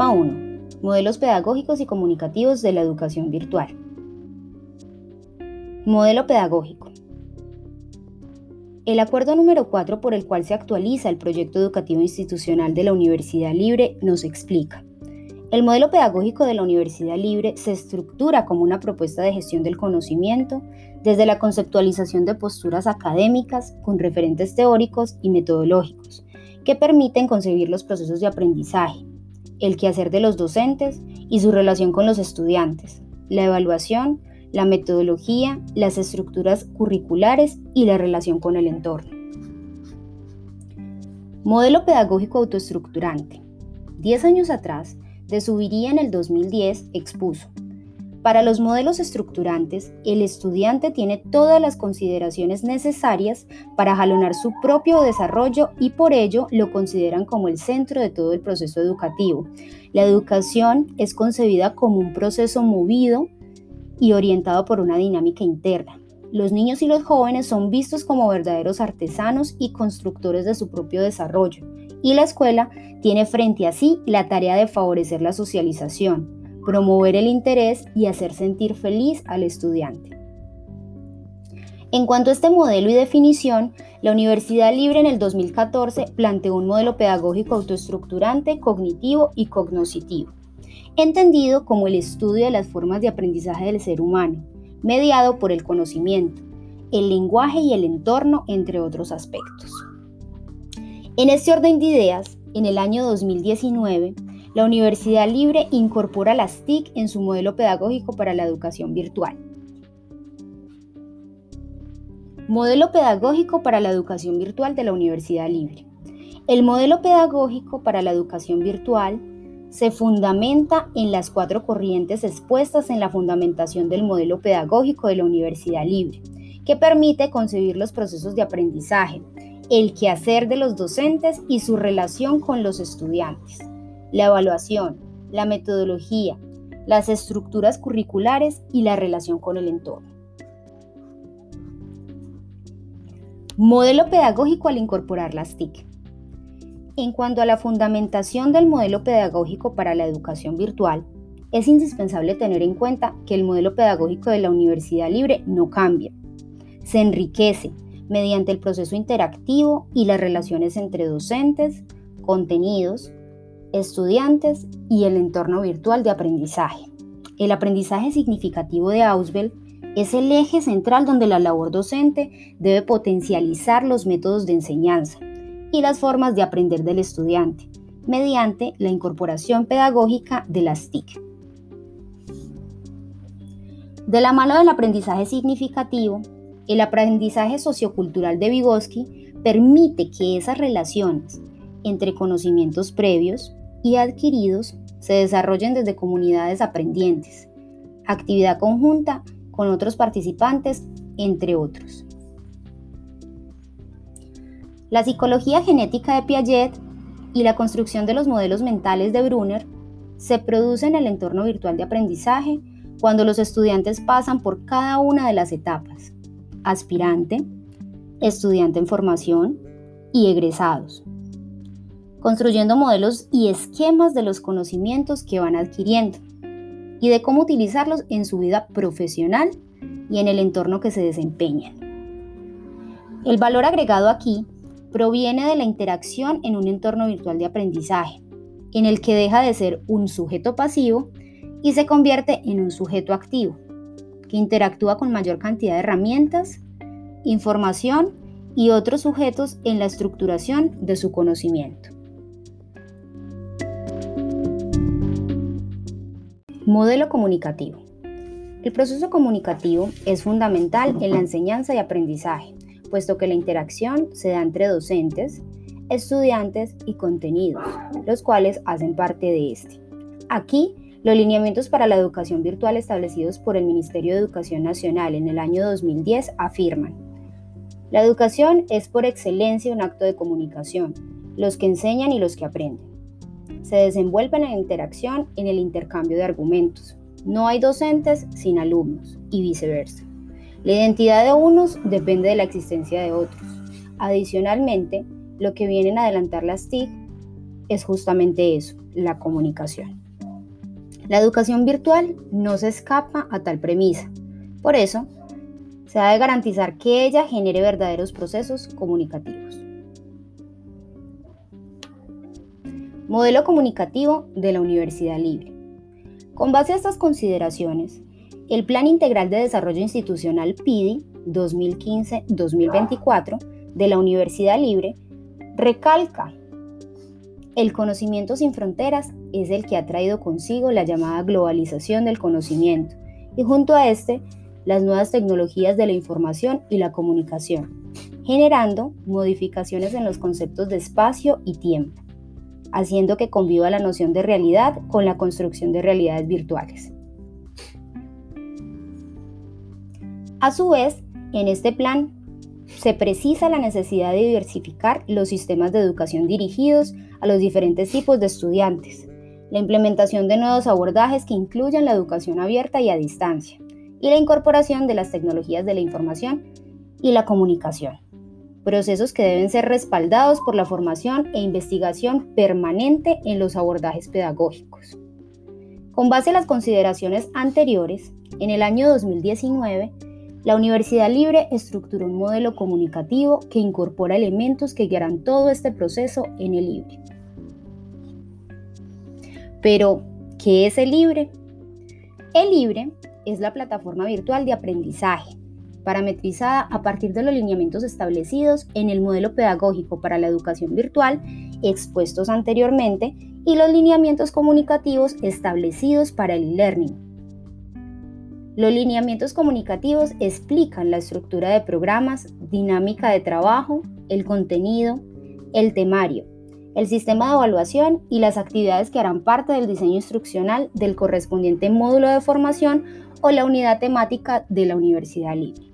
Tema 1. Modelos pedagógicos y comunicativos de la educación virtual. Modelo pedagógico. El acuerdo número 4 por el cual se actualiza el proyecto educativo institucional de la Universidad Libre nos explica. El modelo pedagógico de la Universidad Libre se estructura como una propuesta de gestión del conocimiento desde la conceptualización de posturas académicas con referentes teóricos y metodológicos que permiten concebir los procesos de aprendizaje, el quehacer de los docentes y su relación con los estudiantes, la evaluación, la metodología, las estructuras curriculares y la relación con el entorno. Modelo pedagógico autoestructurante. Diez años atrás, de Subiría en el 2010 expuso, para los modelos estructurantes, el estudiante tiene todas las consideraciones necesarias para jalonar su propio desarrollo y por ello lo consideran como el centro de todo el proceso educativo. La educación es concebida como un proceso movido y orientado por una dinámica interna. Los niños y los jóvenes son vistos como verdaderos artesanos y constructores de su propio desarrollo, y la escuela tiene frente a sí la tarea de favorecer la socialización, promover el interés y hacer sentir feliz al estudiante. En cuanto a este modelo y definición, la Universidad Libre en el 2014 planteó un modelo pedagógico autoestructurante, cognitivo y cognoscitivo, entendido como el estudio de las formas de aprendizaje del ser humano, mediado por el conocimiento, el lenguaje y el entorno, entre otros aspectos. En este orden de ideas, en el año 2019, la Universidad Libre incorpora las TIC en su modelo pedagógico para la educación virtual. Modelo pedagógico para la educación virtual de la Universidad Libre. El modelo pedagógico para la educación virtual se fundamenta en las cuatro corrientes expuestas en la fundamentación del modelo pedagógico de la Universidad Libre, que permite concebir los procesos de aprendizaje, el quehacer de los docentes y su relación con los estudiantes la evaluación, la metodología, las estructuras curriculares y la relación con el entorno. Modelo pedagógico al incorporar las TIC. En cuanto a la fundamentación del modelo pedagógico para la educación virtual, es indispensable tener en cuenta que el modelo pedagógico de la Universidad Libre no cambia. Se enriquece mediante el proceso interactivo y las relaciones entre docentes, contenidos, estudiantes y el entorno virtual de aprendizaje. El aprendizaje significativo de Ausbel es el eje central donde la labor docente debe potencializar los métodos de enseñanza y las formas de aprender del estudiante mediante la incorporación pedagógica de las TIC. De la mano del aprendizaje significativo, el aprendizaje sociocultural de Vygotsky permite que esas relaciones entre conocimientos previos, y adquiridos se desarrollen desde comunidades aprendientes, actividad conjunta con otros participantes, entre otros. La psicología genética de Piaget y la construcción de los modelos mentales de Brunner se produce en el entorno virtual de aprendizaje cuando los estudiantes pasan por cada una de las etapas, aspirante, estudiante en formación y egresados, construyendo modelos y esquemas de los conocimientos que van adquiriendo y de cómo utilizarlos en su vida profesional y en el entorno que se desempeñan. El valor agregado aquí proviene de la interacción en un entorno virtual de aprendizaje, en el que deja de ser un sujeto pasivo y se convierte en un sujeto activo, que interactúa con mayor cantidad de herramientas, información y otros sujetos en la estructuración de su conocimiento. Modelo comunicativo. El proceso comunicativo es fundamental en la enseñanza y aprendizaje, puesto que la interacción se da entre docentes, estudiantes y contenidos, los cuales hacen parte de este. Aquí, los lineamientos para la educación virtual establecidos por el Ministerio de Educación Nacional en el año 2010 afirman, la educación es por excelencia un acto de comunicación, los que enseñan y los que aprenden se desenvuelven en interacción en el intercambio de argumentos. No hay docentes sin alumnos y viceversa. La identidad de unos depende de la existencia de otros. Adicionalmente, lo que vienen a adelantar las TIC es justamente eso, la comunicación. La educación virtual no se escapa a tal premisa. Por eso, se ha de garantizar que ella genere verdaderos procesos comunicativos. Modelo comunicativo de la Universidad Libre. Con base a estas consideraciones, el Plan Integral de Desarrollo Institucional PIDI 2015-2024 de la Universidad Libre recalca el conocimiento sin fronteras es el que ha traído consigo la llamada globalización del conocimiento y junto a este las nuevas tecnologías de la información y la comunicación, generando modificaciones en los conceptos de espacio y tiempo, haciendo que conviva la noción de realidad con la construcción de realidades virtuales. A su vez, en este plan se precisa la necesidad de diversificar los sistemas de educación dirigidos a los diferentes tipos de estudiantes, la implementación de nuevos abordajes que incluyan la educación abierta y a distancia, y la incorporación de las tecnologías de la información y la comunicación, procesos que deben ser respaldados por la formación e investigación permanente en los abordajes pedagógicos. Con base en las consideraciones anteriores, en el año 2019, la Universidad Libre estructuró un modelo comunicativo que incorpora elementos que guiarán todo este proceso en el Libre. Pero, ¿qué es el Libre? El Libre es la plataforma virtual de aprendizaje, parametrizada a partir de los lineamientos establecidos en el modelo pedagógico para la educación virtual expuestos anteriormente y los lineamientos comunicativos establecidos para el e-learning los lineamientos comunicativos explican la estructura de programas, dinámica de trabajo, el contenido, el temario, el sistema de evaluación y las actividades que harán parte del diseño instruccional del correspondiente módulo de formación o la unidad temática de la Universidad Libre.